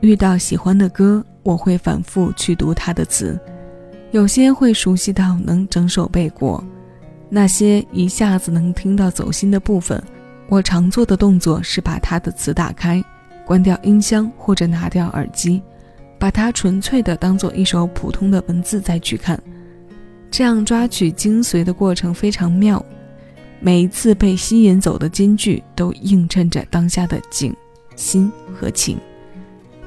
遇到喜欢的歌，我会反复去读它的词，有些会熟悉到能整首背过。那些一下子能听到走心的部分，我常做的动作是把它的词打开，关掉音箱或者拿掉耳机，把它纯粹的当做一首普通的文字再去看。这样抓取精髓的过程非常妙，每一次被吸引走的金句都映衬着当下的景、心和情。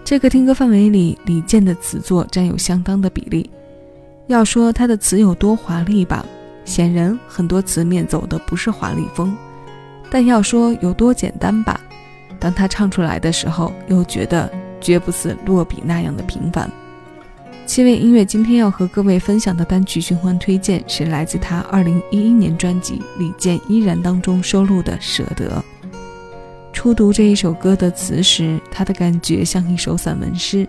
这个听歌范围里，李健的词作占有相当的比例。要说他的词有多华丽吧，显然很多词面走的不是华丽风；但要说有多简单吧，当他唱出来的时候，又觉得绝不似落笔那样的平凡。七位音乐今天要和各位分享的单曲循环推荐是来自他2011年专辑《李健依然》当中收录的《舍得》。初读这一首歌的词时，他的感觉像一首散文诗，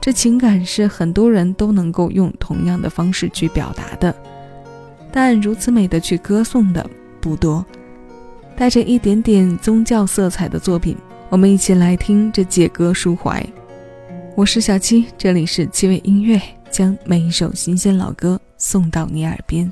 这情感是很多人都能够用同样的方式去表达的，但如此美的去歌颂的不多。带着一点点宗教色彩的作品，我们一起来听这借歌抒怀。我是小七，这里是七味音乐，将每一首新鲜老歌送到你耳边。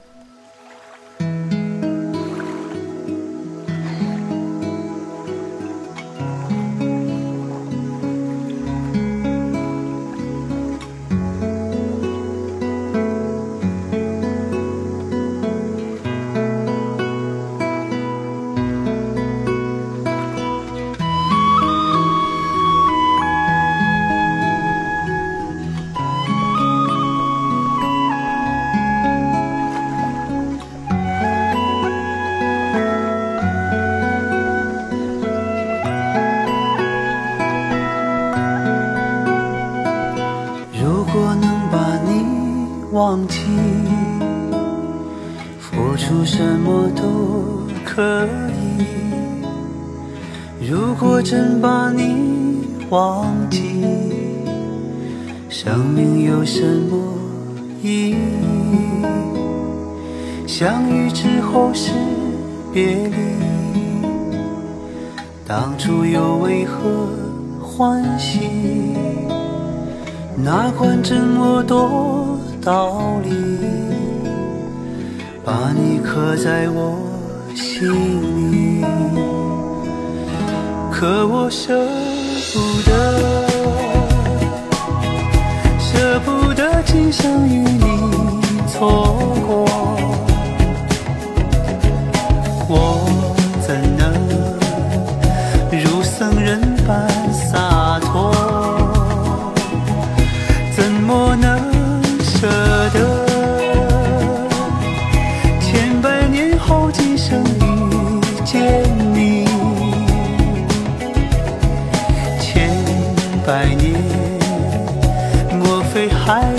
忘记，付出什么都可以。如果真把你忘记，生命有什么意义？相遇之后是别离，当初又为何欢喜？哪管这么多。道理，把你刻在我心里，可我舍不得，舍不得今生与你错过，百年，莫非还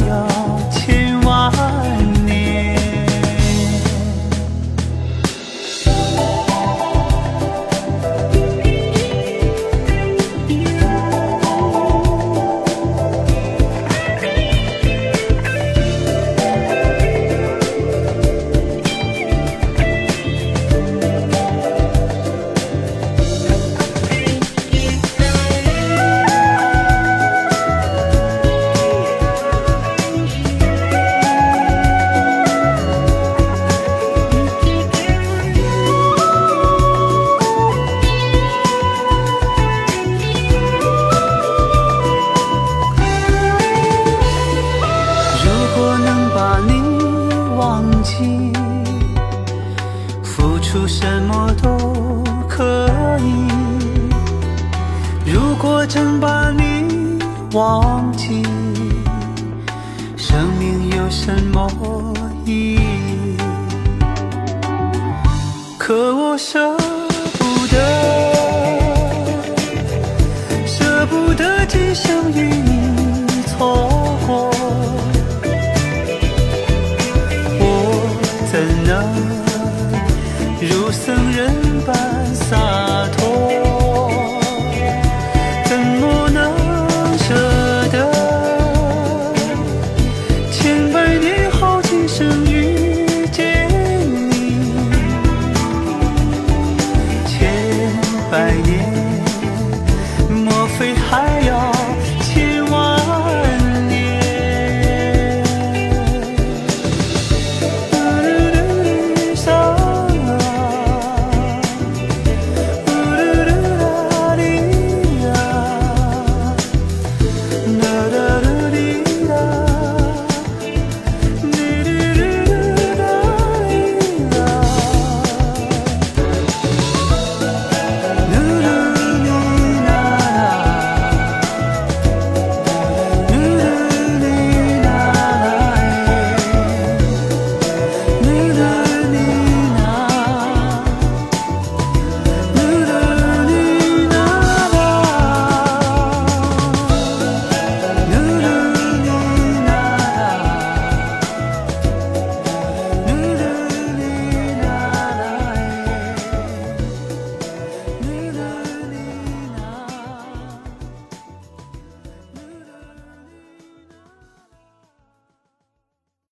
我真把你忘记，生命有什么意义？可我舍 yeah.